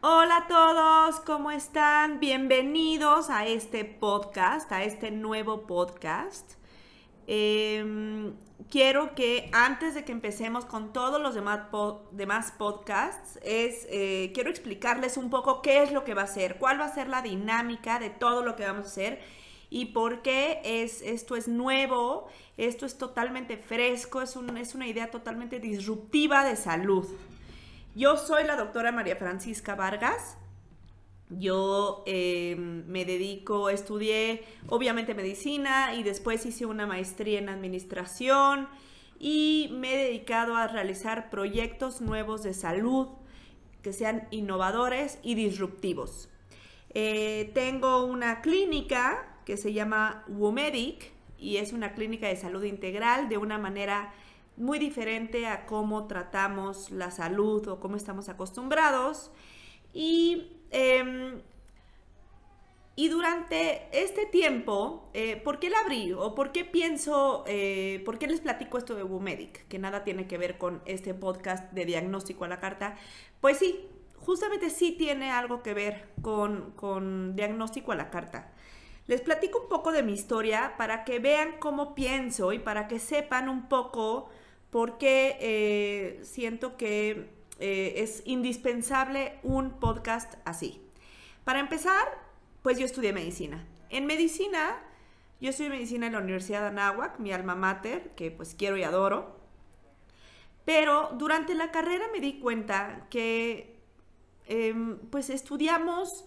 Hola a todos, ¿cómo están? Bienvenidos a este podcast, a este nuevo podcast. Em, quiero que antes de que empecemos con todos los demás, podcasts, es, eh, quiero explicarles un poco qué es lo que va a ser, cuál va a ser la dinámica de todo lo que vamos a hacer y por qué es, esto es nuevo, esto es totalmente fresco, es, un, es una idea totalmente disruptiva de salud. Yo soy la doctora María Francisca Vargas. Yo em, me dedico, estudié obviamente medicina y después hice una maestría en administración y me he dedicado a realizar proyectos nuevos de salud que sean innovadores y disruptivos. Eh, tengo una clínica que se llama WOMEDIC y es una clínica de salud integral de una manera muy diferente a cómo tratamos la salud o cómo estamos acostumbrados. Y, em, y durante este tiempo, eh, ¿por qué la abrí? ¿O por qué pienso, eh, por qué les platico esto de WUMEDIC? Que nada tiene que ver con este podcast de diagnóstico a la carta. Pues sí, justamente sí tiene algo que ver con, con diagnóstico a la carta. Les platico un poco de mi historia para que vean cómo pienso y para que sepan un poco porque eh, siento que eh, es indispensable un podcast así. Para empezar, pues yo estudié medicina. En medicina, yo estudié medicina en la Universidad de Anáhuac, mi alma mater, que pues quiero y adoro. Pero durante la carrera me di cuenta que em, pues estudiamos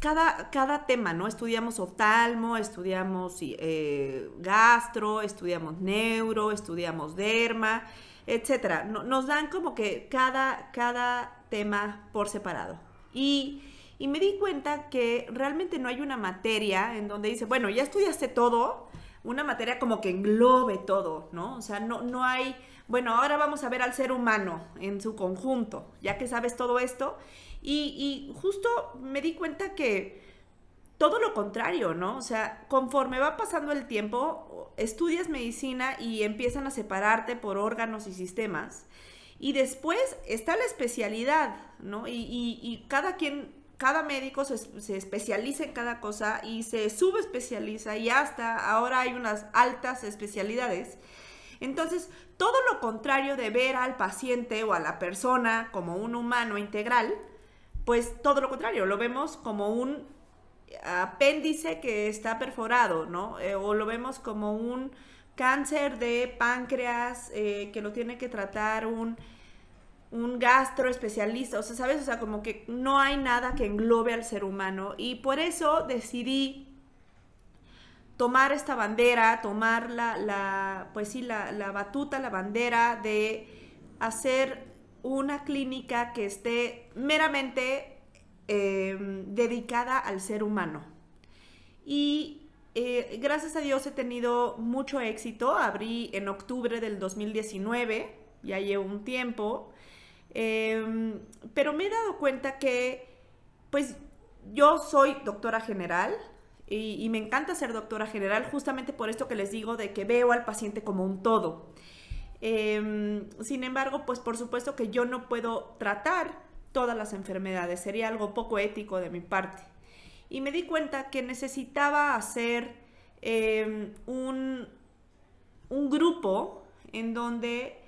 cada, tema, ¿no? Estudiamos oftalmo, estudiamos eh, gastro, estudiamos neuro, estudiamos derma, etcétera. nos dan como que cada, cada tema por separado. Y, me di cuenta que realmente no hay una materia en donde dice, bueno, ya estudiaste todo, una materia como que englobe todo, ¿no? O sea, no, no hay, bueno, ahora vamos a ver al ser humano en su conjunto, ya que sabes todo esto. Y, justo me di cuenta que todo lo contrario, ¿no? O sea, conforme va pasando el tiempo, estudias medicina y empiezan a separarte por órganos y sistemas. Y después está la especialidad, ¿no? Y, cada quien, cada médico se, se, especializa en cada cosa y se subespecializa y hasta ahora hay unas altas especialidades. Entonces, todo lo contrario de ver al paciente o a la persona como un humano integral, pues todo lo contrario, lo vemos como un apéndice que está perforado, ¿no? Eh, o lo vemos como un cáncer de páncreas eh, que lo tiene que tratar un, un gastroespecialista, o sea, ¿sabes? O sea, como que no hay nada que englobe al ser humano y por eso decidí tomar esta bandera, tomar la, la pues sí, la, la batuta, la bandera de hacer una clínica que esté meramente em, dedicada al ser humano. Y eh, gracias a Dios he tenido mucho éxito. Abrí en octubre del 2019, ya llevo un tiempo, em, pero me he dado cuenta que, pues, yo soy doctora general, y, y, me encanta ser doctora general justamente por esto que les digo de que veo al paciente como un todo. Em, sin embargo, pues por supuesto que yo no puedo tratar todas las enfermedades, sería algo poco ético de mi parte. Y me di cuenta que necesitaba hacer em, un, un, grupo en donde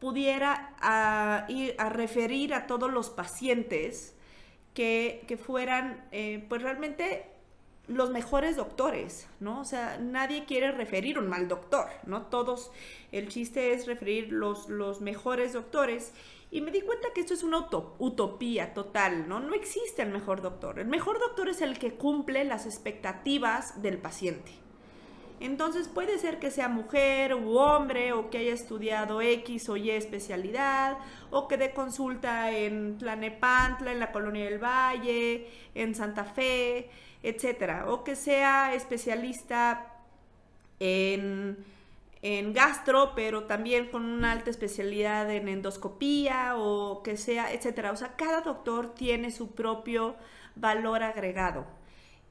pudiera a, ir a referir a todos los pacientes que, que fueran eh, pues realmente los mejores doctores, ¿no? O sea, nadie quiere referir un mal doctor, ¿no? Todos, el chiste es referir los, los mejores doctores. Y me di cuenta que esto es una utopía total, ¿no? No existe el mejor doctor. El mejor doctor es el que cumple las expectativas del paciente. Entonces puede ser que sea mujer u hombre o que haya estudiado X o Y especialidad o que dé consulta en Tlanepantla, en la Colonia del Valle, en Santa Fe, etcétera, o que sea especialista en, en gastro, pero también con una alta especialidad en endoscopía o que sea, etcétera. O sea, cada doctor tiene su propio valor agregado.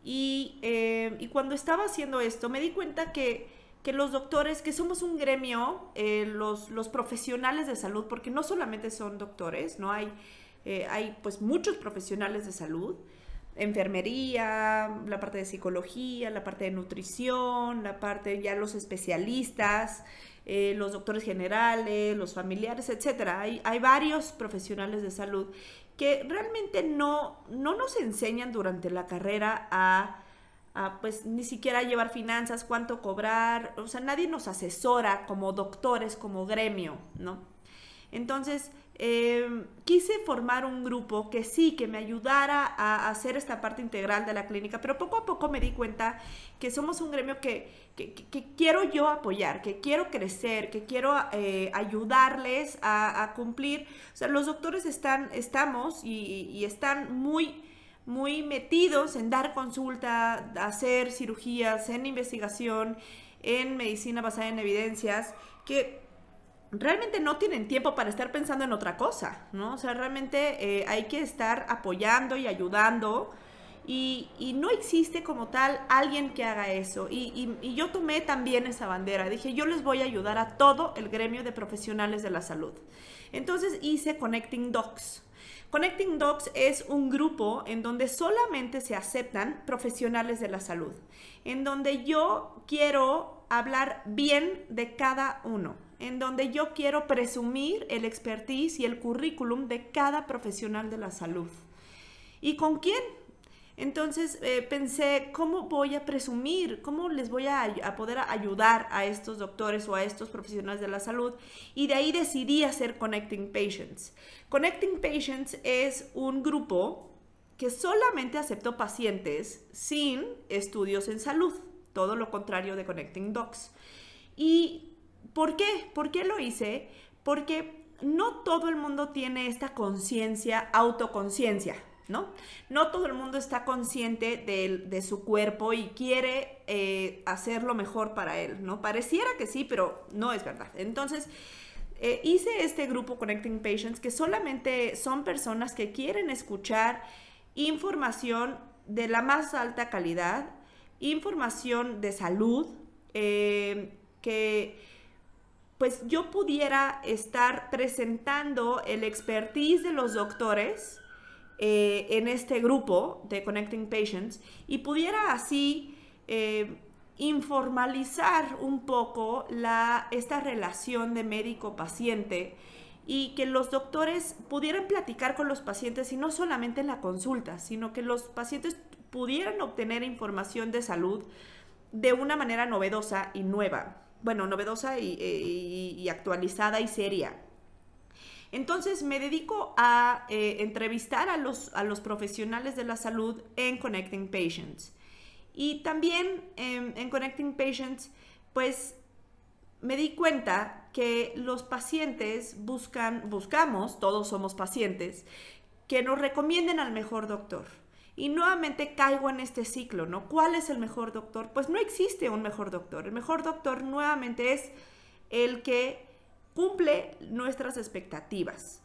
Y, eh, y cuando estaba haciendo esto, me di cuenta que, que los doctores, que somos un gremio, eh, los, los, profesionales de salud, porque no solamente son doctores, ¿no? Hay, eh, hay pues muchos profesionales de salud, enfermería, la parte de psicología, la parte de nutrición, la parte ya los especialistas, los doctores generales, los familiares, etcétera. Hay, hay varios profesionales de salud que realmente no, no nos enseñan durante la carrera a, pues ni siquiera llevar finanzas, cuánto cobrar, o sea, nadie nos asesora como doctores, como gremio, ¿no? Entonces, em, quise formar un grupo que sí, que me ayudara a hacer esta parte integral de la clínica, pero poco a poco me di cuenta que somos un gremio que, quiero yo apoyar, que quiero crecer, que quiero eh, ayudarles a, cumplir. O sea, los doctores están, estamos y, están muy muy metidos en dar consulta, hacer cirugías, en investigación, en medicina basada en evidencias, que realmente no tienen tiempo para estar pensando en otra cosa, ¿no? O sea, realmente eh, hay que estar apoyando y ayudando y, no existe como tal alguien que haga eso. Y, y, yo tomé también esa bandera, dije, yo les voy a ayudar a todo el gremio de profesionales de la salud. Entonces hice Connecting Docs. Connecting Docs es un grupo en donde solamente se aceptan profesionales de la salud, en donde yo quiero hablar bien de cada uno en donde yo quiero presumir el expertise y el currículum de cada profesional de la salud. ¿Y con quién? Entonces eh, pensé, ¿cómo voy a presumir? ¿Cómo les voy a, a, poder ayudar a estos doctores o a estos profesionales de la salud? Y de ahí decidí hacer Connecting Patients. Connecting Patients es un grupo que solamente aceptó pacientes sin estudios en salud, todo lo contrario de Connecting Docs. Y ¿Por qué? ¿Por qué lo hice? Porque no todo el mundo tiene esta conciencia, autoconciencia, ¿no? No todo el mundo está consciente de, su cuerpo y quiere eh, hacer lo mejor para él, ¿no? Pareciera que sí, pero no es verdad. Entonces, eh, hice este grupo Connecting Patients que solamente son personas que quieren escuchar información de la más alta calidad, información de salud, eh, que pues yo pudiera estar presentando el expertise de los doctores eh, en este grupo de Connecting Patients y pudiera así eh, informalizar un poco esta relación de médico-paciente y que los doctores pudieran platicar con los pacientes y no solamente en la consulta, sino que los pacientes pudieran obtener información de salud de una manera novedosa y nueva bueno, novedosa eh, y, actualizada y seria. Entonces me dedico a eh, entrevistar a los, a los profesionales de la salud en Connecting Patients. Y también em, en Connecting Patients, pues me di cuenta que los pacientes buscan, buscamos, todos somos pacientes, que nos recomienden al mejor doctor. Y nuevamente caigo en este ciclo, ¿no? ¿Cuál es el mejor doctor? Pues no existe un mejor doctor. El mejor doctor nuevamente es el que cumple nuestras expectativas.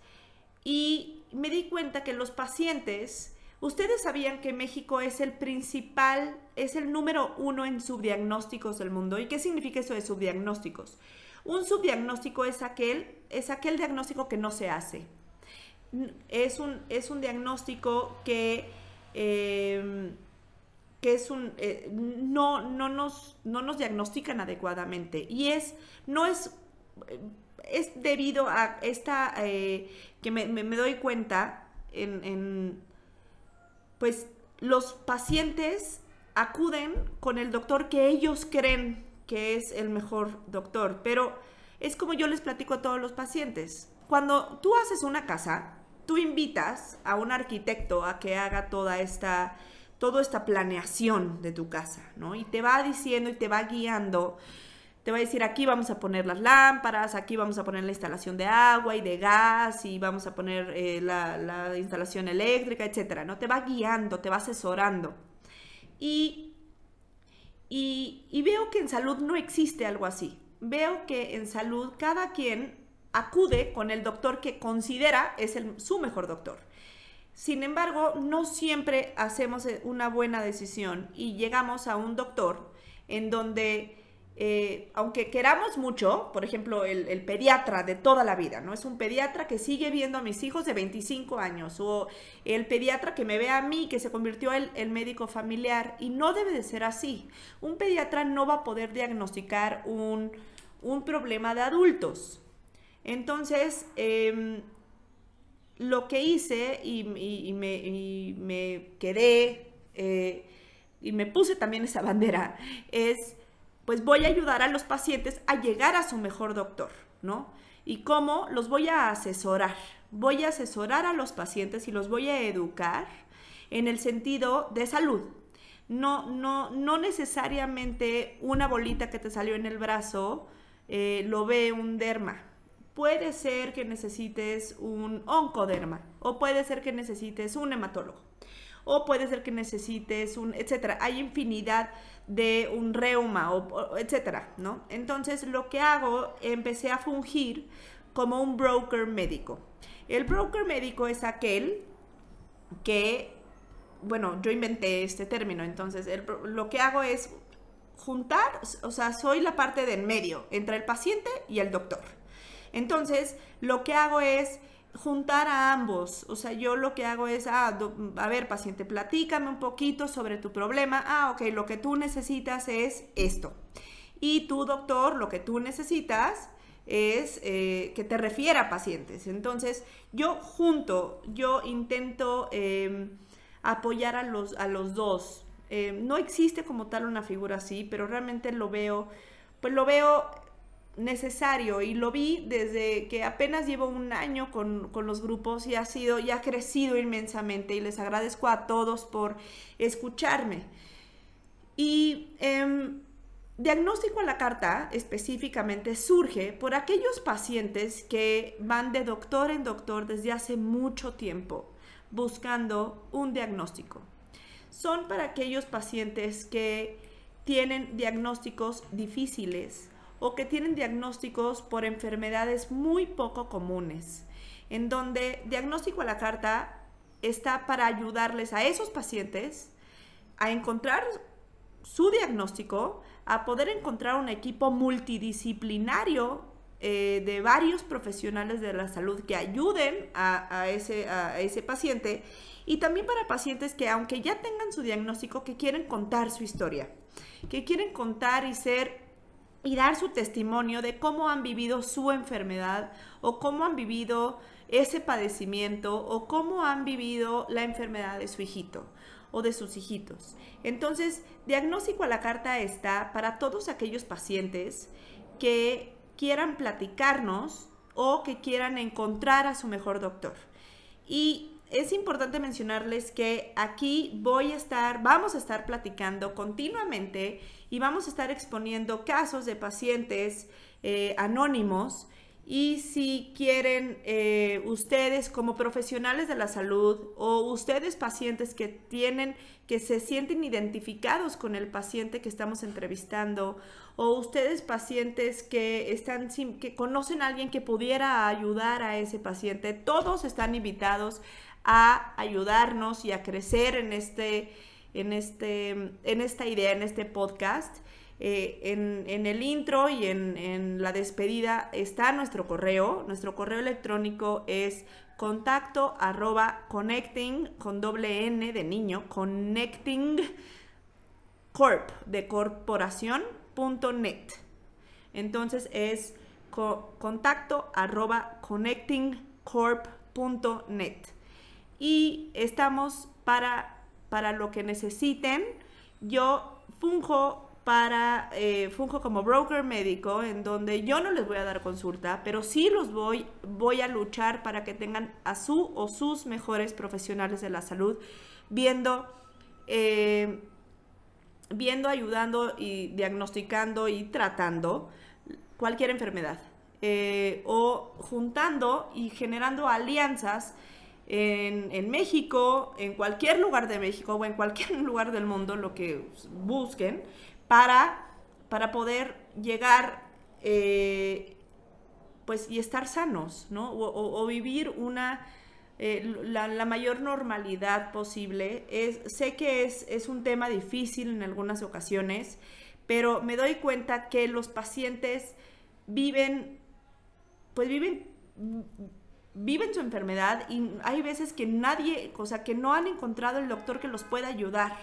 Y me di cuenta que los pacientes, ustedes sabían que México es el principal, es el número uno en subdiagnósticos del mundo. ¿Y qué significa eso de subdiagnósticos? Un subdiagnóstico es aquel, es aquel diagnóstico que no se hace. Es un, es un diagnóstico que Em, que es un, eh, no, no, nos, no nos diagnostican adecuadamente. Y es, no es, es debido a esta, eh, que me, doy cuenta en, pues los pacientes acuden con el doctor que ellos creen que es el mejor doctor, pero es como yo les platico a todos los pacientes. Cuando tú haces una casa, tú invitas a un arquitecto a que haga toda esta, toda esta planeación de tu casa, ¿no? Y te va diciendo y te va guiando te va a decir aquí vamos a poner las lámparas, aquí vamos a poner la instalación de agua y de gas y vamos a poner eh, la, instalación eléctrica, etcétera, ¿no? Te va guiando, te va asesorando. Y, y, veo que en salud no existe algo así. Veo que en salud cada quien acude con el doctor que considera es el, su mejor doctor. Sin embargo, no siempre hacemos una buena decisión y llegamos a un doctor en donde eh, aunque queramos mucho, por ejemplo, el, pediatra de toda la vida, ¿no? Es un pediatra que sigue viendo a mis hijos de 25 años, o el pediatra que me ve a mí, que se convirtió en el médico familiar, y no debe de ser así. Un pediatra no va a poder diagnosticar un, problema de adultos. Entonces, em, lo que hice y, me, quedé eh, y me puse también esa bandera es pues voy a ayudar a los pacientes a llegar a su mejor doctor, ¿no? ¿Y cómo? Los voy a asesorar. Voy a asesorar a los pacientes y los voy a educar en el sentido de salud. No, no, no necesariamente una bolita que te salió en el brazo eh, lo ve un derma. Puede ser que necesites un oncoderma o puede ser que necesites un hematólogo o puede ser que necesites un, etcétera. Hay infinidad de un reuma, o, etcétera, ¿no? Entonces lo que hago, empecé a fungir como un broker médico. El broker médico es aquel que, bueno, yo inventé este término, entonces lo que hago es juntar, o sea, soy la parte de en medio entre el paciente y el doctor. Entonces, lo que hago es juntar a ambos. O sea, yo lo que hago es, ah, a ver, paciente, platícame un poquito sobre tu problema. Ah, ok, lo que tú necesitas es esto. Y tú, doctor, lo que tú necesitas es eh, que te refiera a pacientes. Entonces, yo junto, yo intento em, apoyar a los, a los dos. Em, no existe como tal una figura así, pero realmente lo veo, pues lo veo necesario y lo vi desde que apenas llevo un año con, los grupos y ha sido y ha crecido inmensamente y les agradezco a todos por escucharme. Y em, diagnóstico a la carta específicamente surge por aquellos pacientes que van de doctor en doctor desde hace mucho tiempo buscando un diagnóstico. Son para aquellos pacientes que tienen diagnósticos difíciles, o que tienen diagnósticos por enfermedades muy poco comunes, en donde diagnóstico a la carta está para ayudarles a esos pacientes a encontrar su diagnóstico, a poder encontrar un equipo multidisciplinario eh, de varios profesionales de la salud que ayuden a, ese, a ese paciente y también para pacientes que aunque ya tengan su diagnóstico, que quieren contar su historia, que quieren contar y ser y dar su testimonio de cómo han vivido su enfermedad o cómo han vivido ese padecimiento o cómo han vivido la enfermedad de su hijito o de sus hijitos. Entonces, diagnóstico a la carta está para todos aquellos pacientes que quieran platicarnos o que quieran encontrar a su mejor doctor. Y es importante mencionarles que aquí voy a estar, vamos a estar platicando continuamente y vamos a estar exponiendo casos de pacientes eh, anónimos. Y si quieren eh, ustedes como profesionales de la salud o ustedes pacientes que tienen, que se sienten identificados con el paciente que estamos entrevistando o ustedes pacientes que están que conocen a alguien que pudiera ayudar a ese paciente, todos están invitados a ayudarnos y a crecer en, este, en, este, en esta idea, en este podcast. Eh, en, el intro y en, la despedida está nuestro correo. Nuestro correo electrónico es contacto arroba connecting con doble N de niño, connecting corp de corporación punto net. Entonces es contacto arroba net y estamos para, para lo que necesiten. Yo funjo para eh, funjo como broker médico en donde yo no les voy a dar consulta, pero sí los voy voy a luchar para que tengan a su o sus mejores profesionales de la salud viendo eh, viendo, ayudando y diagnosticando y tratando cualquier enfermedad. Eh, o juntando y generando alianzas en, México, en cualquier lugar de México o en cualquier lugar del mundo, lo que busquen, para, para poder llegar eh, pues, y estar sanos, ¿no? O, vivir una, eh, la, mayor normalidad posible. Sé que es, es un tema difícil en algunas ocasiones, pero me doy cuenta que los pacientes viven, pues viven viven su enfermedad y hay veces que nadie, o sea, que no han encontrado el doctor que los pueda ayudar.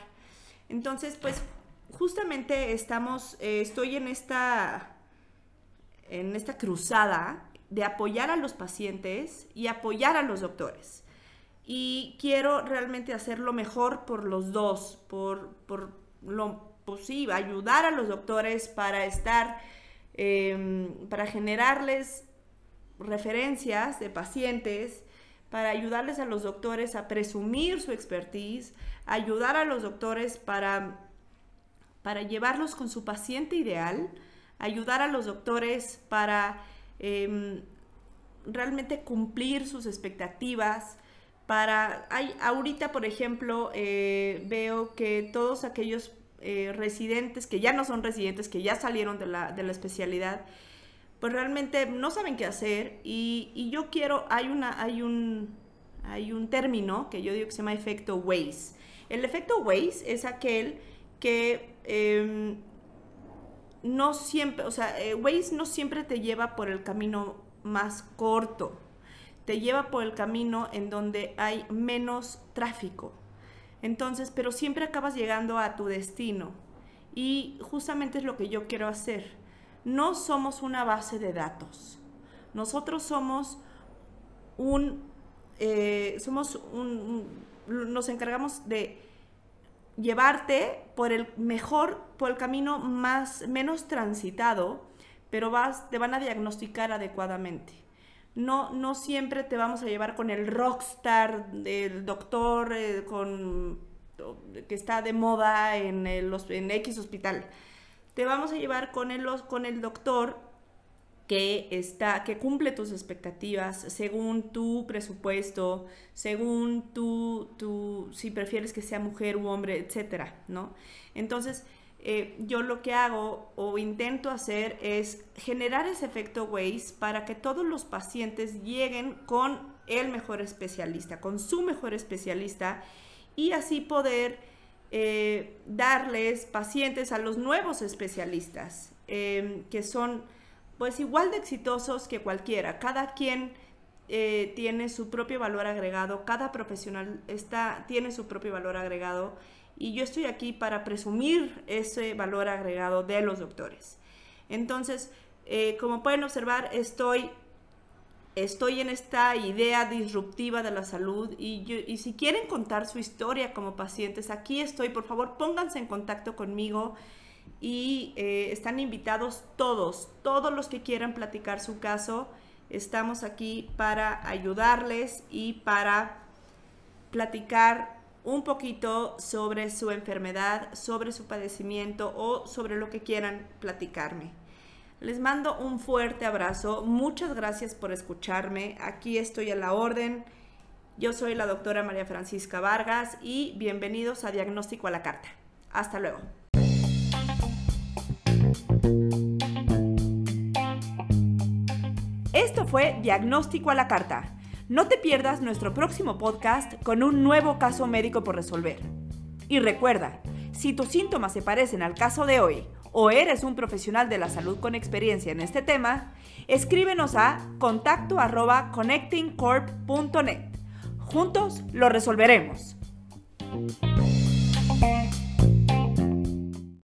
Entonces, pues justamente estamos, eh, estoy en esta, en esta cruzada de apoyar a los pacientes y apoyar a los doctores. Y quiero realmente hacerlo mejor por los dos, por, por lo posible, ayudar a los doctores para estar, em, para generarles referencias de pacientes para ayudarles a los doctores a presumir su expertise, ayudar a los doctores para, para llevarlos con su paciente ideal, ayudar a los doctores para em, realmente cumplir sus expectativas, para, hay, ahorita por ejemplo eh, veo que todos aquellos eh, residentes que ya no son residentes, que ya salieron de la, de la especialidad, pues realmente no saben qué hacer y, yo quiero, hay, una, hay, un, hay un término que yo digo que se llama efecto Waze. El efecto Waze es aquel que em, no siempre, o sea, eh, Waze no siempre te lleva por el camino más corto, te lleva por el camino en donde hay menos tráfico. Entonces, pero siempre acabas llegando a tu destino. Y justamente es lo que yo quiero hacer no somos una base de datos. Nosotros somos un, eh, somos un, nos encargamos de llevarte por el mejor, por el camino más, menos transitado, pero vas, te van a diagnosticar adecuadamente. No, no siempre te vamos a llevar con el rockstar del doctor eh, con, que está de moda en, el, en X hospital te vamos a llevar con el, con el doctor que, está, que cumple tus expectativas según tu presupuesto, según tu, tu, si prefieres que sea mujer u hombre, etcétera, ¿no? Entonces, eh, yo lo que hago o intento hacer es generar ese efecto Waze para que todos los pacientes lleguen con el mejor especialista, con su mejor especialista y así poder eh, darles pacientes a los nuevos especialistas, em, que son pues igual de exitosos que cualquiera. Cada quien eh, tiene su propio valor agregado, cada profesional está, tiene su propio valor agregado y yo estoy aquí para presumir ese valor agregado de los doctores. Entonces, eh, como pueden observar, estoy estoy en esta idea disruptiva de la salud y, si quieren contar su historia como pacientes, aquí estoy, por favor pónganse en contacto conmigo y eh, están invitados todos, todos los que quieran platicar su caso, estamos aquí para ayudarles y para platicar un poquito sobre su enfermedad, sobre su padecimiento o sobre lo que quieran platicarme. Les mando un fuerte abrazo. Muchas gracias por escucharme. Aquí estoy a la orden. Yo soy la doctora María Francisca Vargas y bienvenidos a Diagnóstico a la Carta. Hasta luego. Esto fue Diagnóstico a la Carta. No te pierdas nuestro próximo podcast con un nuevo caso médico por resolver. Y recuerda, si tus síntomas se parecen al caso de hoy o eres un profesional de la salud con experiencia en este tema, escríbenos a contacto arroba connectingcorp.net. Juntos lo resolveremos.